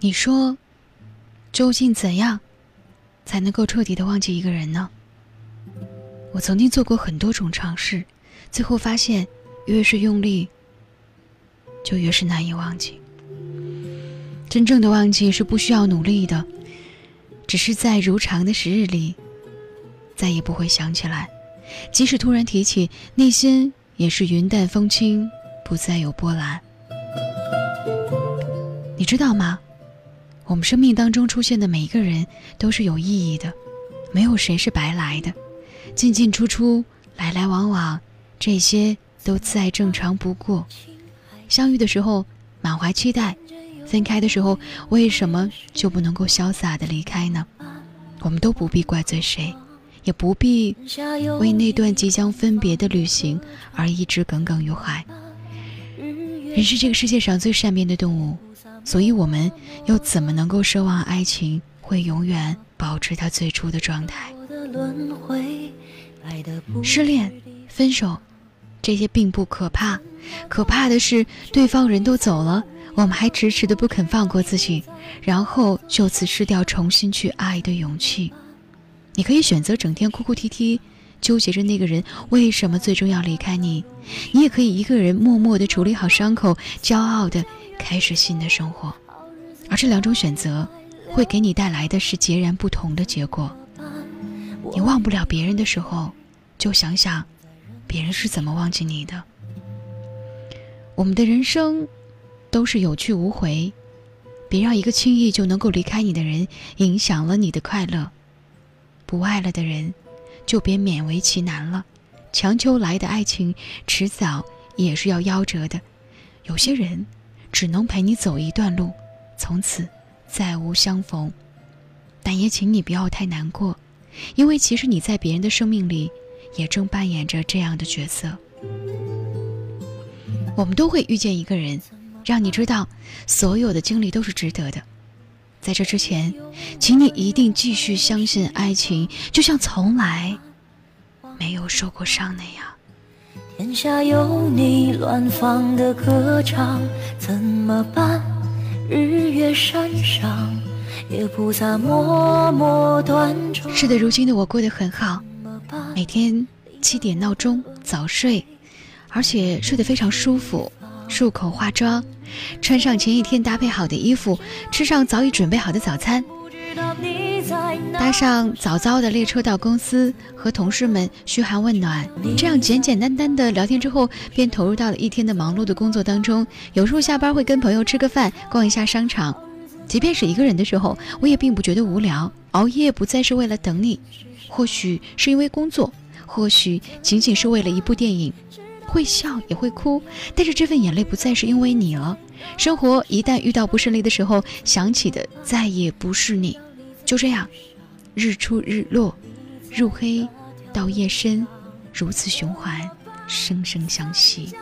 你说，究竟怎样才能够彻底的忘记一个人呢？我曾经做过很多种尝试，最后发现，越是用力，就越是难以忘记。真正的忘记是不需要努力的，只是在如常的时日里，再也不会想起来。即使突然提起，内心也是云淡风轻，不再有波澜。你知道吗？我们生命当中出现的每一个人都是有意义的，没有谁是白来的。进进出出，来来往往，这些都再正常不过。相遇的时候满怀期待，分开的时候为什么就不能够潇洒的离开呢？我们都不必怪罪谁，也不必为那段即将分别的旅行而一直耿耿于怀。人是这个世界上最善变的动物。所以，我们又怎么能够奢望爱情会永远保持它最初的状态？失恋、分手，这些并不可怕，可怕的是对方人都走了，我们还迟迟的不肯放过自己，然后就此失掉重新去爱的勇气。你可以选择整天哭哭啼啼，纠结着那个人为什么最终要离开你；你也可以一个人默默的处理好伤口，骄傲的。开始新的生活，而这两种选择会给你带来的是截然不同的结果。你忘不了别人的时候，就想想别人是怎么忘记你的。我们的人生都是有去无回，别让一个轻易就能够离开你的人影响了你的快乐。不爱了的人，就别勉为其难了。强求来的爱情，迟早也是要夭折的。有些人。只能陪你走一段路，从此再无相逢。但也请你不要太难过，因为其实你在别人的生命里，也正扮演着这样的角色。我们都会遇见一个人，让你知道所有的经历都是值得的。在这之前，请你一定继续相信爱情，就像从来没有受过伤那样。天下有你乱放的歌唱，怎么办？日月山上，也不洒默默端庄。是的，如今的我过得很好，每天七点闹钟早睡，而且睡得非常舒服。漱口化妆，穿上前一天搭配好的衣服，吃上早已准备好的早餐。搭上早早的列车到公司，和同事们嘘寒问暖，这样简简单单的聊天之后，便投入到了一天的忙碌的工作当中。有时候下班会跟朋友吃个饭，逛一下商场。即便是一个人的时候，我也并不觉得无聊。熬夜不再是为了等你，或许是因为工作，或许仅仅是为了一部电影。会笑也会哭，但是这份眼泪不再是因为你了。生活一旦遇到不顺利的时候，想起的再也不是你。就这样，日出日落，入黑到夜深，如此循环，生生相惜。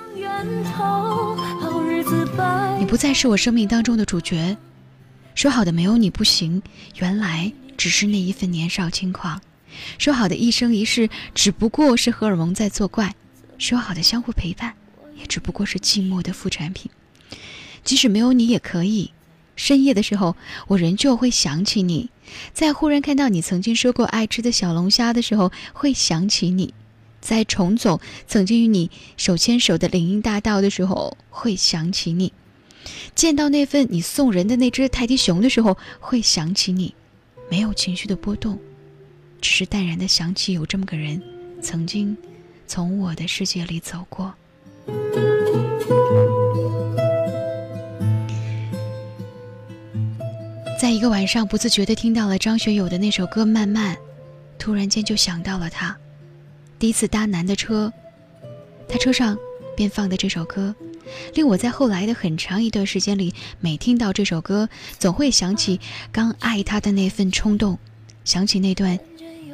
你不再是我生命当中的主角，说好的没有你不行，原来只是那一份年少轻狂；说好的一生一世，只不过是荷尔蒙在作怪；说好的相互陪伴，也只不过是寂寞的副产品。即使没有你也可以。深夜的时候，我仍旧会想起你；在忽然看到你曾经说过爱吃的小龙虾的时候，会想起你；在重走曾经与你手牵手的林荫大道的时候，会想起你；见到那份你送人的那只泰迪熊的时候，会想起你。没有情绪的波动，只是淡然的想起有这么个人，曾经从我的世界里走过。在一个晚上，不自觉地听到了张学友的那首歌《慢慢》，突然间就想到了他。第一次搭男的车，他车上便放的这首歌，令我在后来的很长一段时间里，每听到这首歌，总会想起刚爱他的那份冲动，想起那段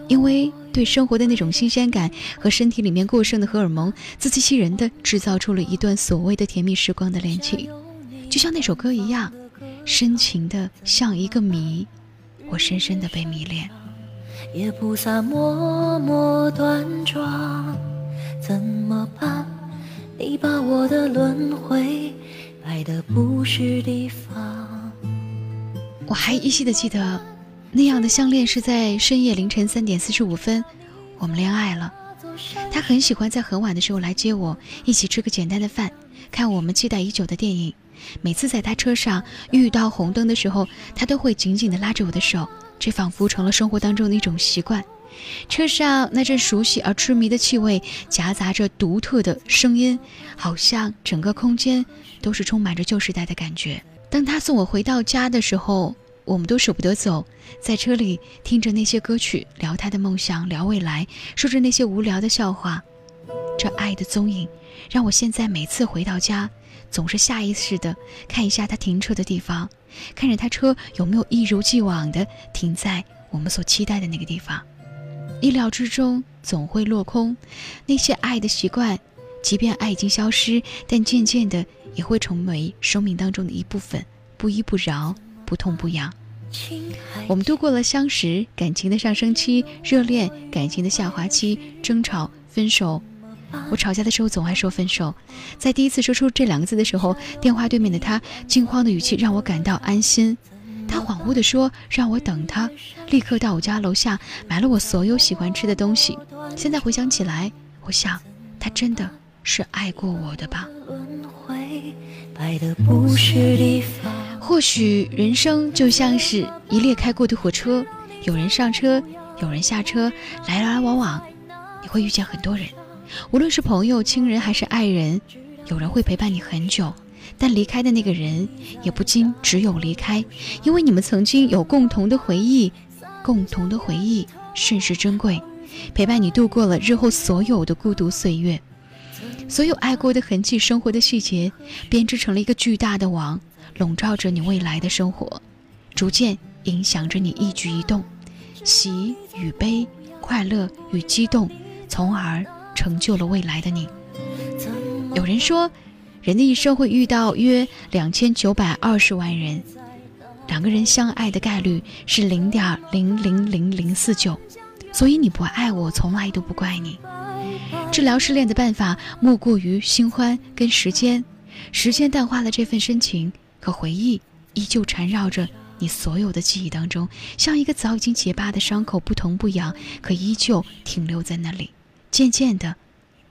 因为对生活的那种新鲜感和身体里面过剩的荷尔蒙，自欺欺人的制造出了一段所谓的甜蜜时光的恋情，就像那首歌一样。深情的像一个谜，我深深的被迷恋。也不洒默默端庄，怎么办？你把我的轮回摆的不是地方。我还依稀的记得，那样的相恋是在深夜凌晨三点四十五分，我们恋爱了。他很喜欢在很晚的时候来接我，一起吃个简单的饭，看我们期待已久的电影。每次在他车上遇到红灯的时候，他都会紧紧地拉着我的手，这仿佛成了生活当中的一种习惯。车上那阵熟悉而痴迷的气味，夹杂着独特的声音，好像整个空间都是充满着旧时代的感觉。当他送我回到家的时候，我们都舍不得走，在车里听着那些歌曲，聊他的梦想，聊未来，说着那些无聊的笑话。这爱的踪影，让我现在每次回到家，总是下意识的看一下他停车的地方，看着他车有没有一如既往的停在我们所期待的那个地方。意料之中总会落空，那些爱的习惯，即便爱已经消失，但渐渐的也会成为生命当中的一部分，不依不饶，不痛不痒。我们度过了相识、感情的上升期、热恋、感情的下滑期、争吵、分手。我吵架的时候总爱说分手，在第一次说出这两个字的时候，电话对面的他惊慌的语气让我感到安心。他恍惚地说：“让我等他，立刻到我家楼下买了我所有喜欢吃的东西。”现在回想起来，我想他真的是爱过我的吧。或许人生就像是一列开过的火车，有人上车，有人下车，来来往往，你会遇见很多人，无论是朋友、亲人还是爱人，有人会陪伴你很久。但离开的那个人，也不禁只有离开，因为你们曾经有共同的回忆，共同的回忆甚是珍贵，陪伴你度过了日后所有的孤独岁月，所有爱过的痕迹，生活的细节，编织成了一个巨大的网，笼罩着你未来的生活，逐渐影响着你一举一动，喜与悲，快乐与激动，从而成就了未来的你。有人说。人的一生会遇到约两千九百二十万人，两个人相爱的概率是零点零零零零四九，所以你不爱我，从来都不怪你。治疗失恋的办法莫过于新欢跟时间，时间淡化了这份深情，可回忆依旧缠绕着你所有的记忆当中，像一个早已经结疤的伤口，不疼不痒，可依旧停留在那里。渐渐的，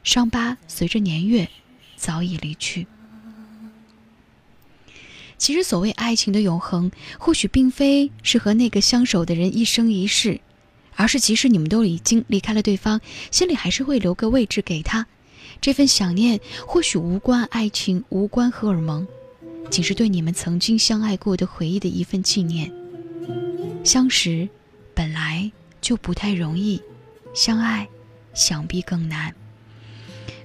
伤疤随着年月。早已离去。其实，所谓爱情的永恒，或许并非是和那个相守的人一生一世，而是即使你们都已经离开了对方，心里还是会留个位置给他。这份想念，或许无关爱情，无关荷尔蒙，仅是对你们曾经相爱过的回忆的一份纪念。相识本来就不太容易，相爱想必更难。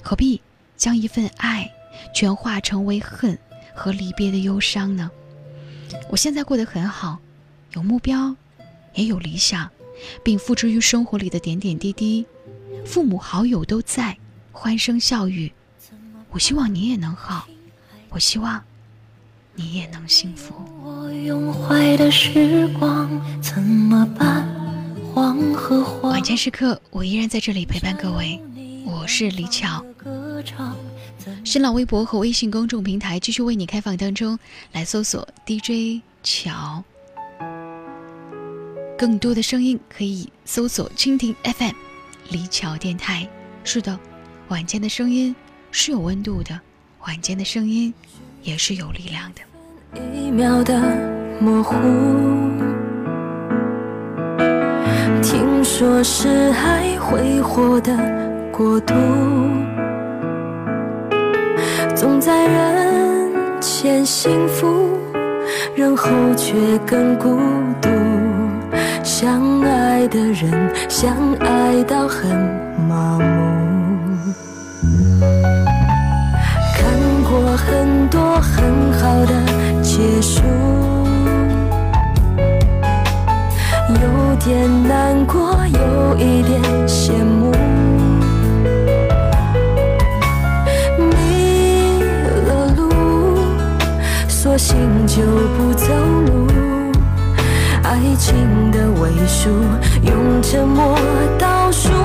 何必？将一份爱全化成为恨和离别的忧伤呢？我现在过得很好，有目标，也有理想，并付之于生活里的点点滴滴。父母好友都在，欢声笑语。我希望你也能好，我希望你也能幸福。我用坏的时光怎么办晚间时刻，我依然在这里陪伴各位。我是李巧。新浪微博和微信公众平台继续为你开放当中，来搜索 DJ 乔。更多的声音可以搜索蜻蜓 FM 李巧电台。是的，晚间的声音是有温度的，晚间的声音也是有力量的。一秒的模糊，听说是爱挥霍的国度。总在人前幸福，人后却更孤独。相爱的人，相爱到很麻木。看过很多很好的结束，一点羡慕。迷了路索性就不走路，爱情的尾数用沉默倒数。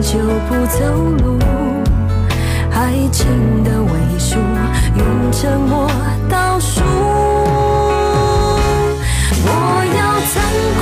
就不走路，爱情的尾数用沉默倒数。我要残酷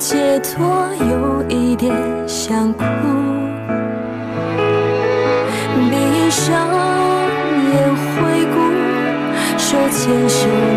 解脱有一点想哭。闭上眼回顾手牵手。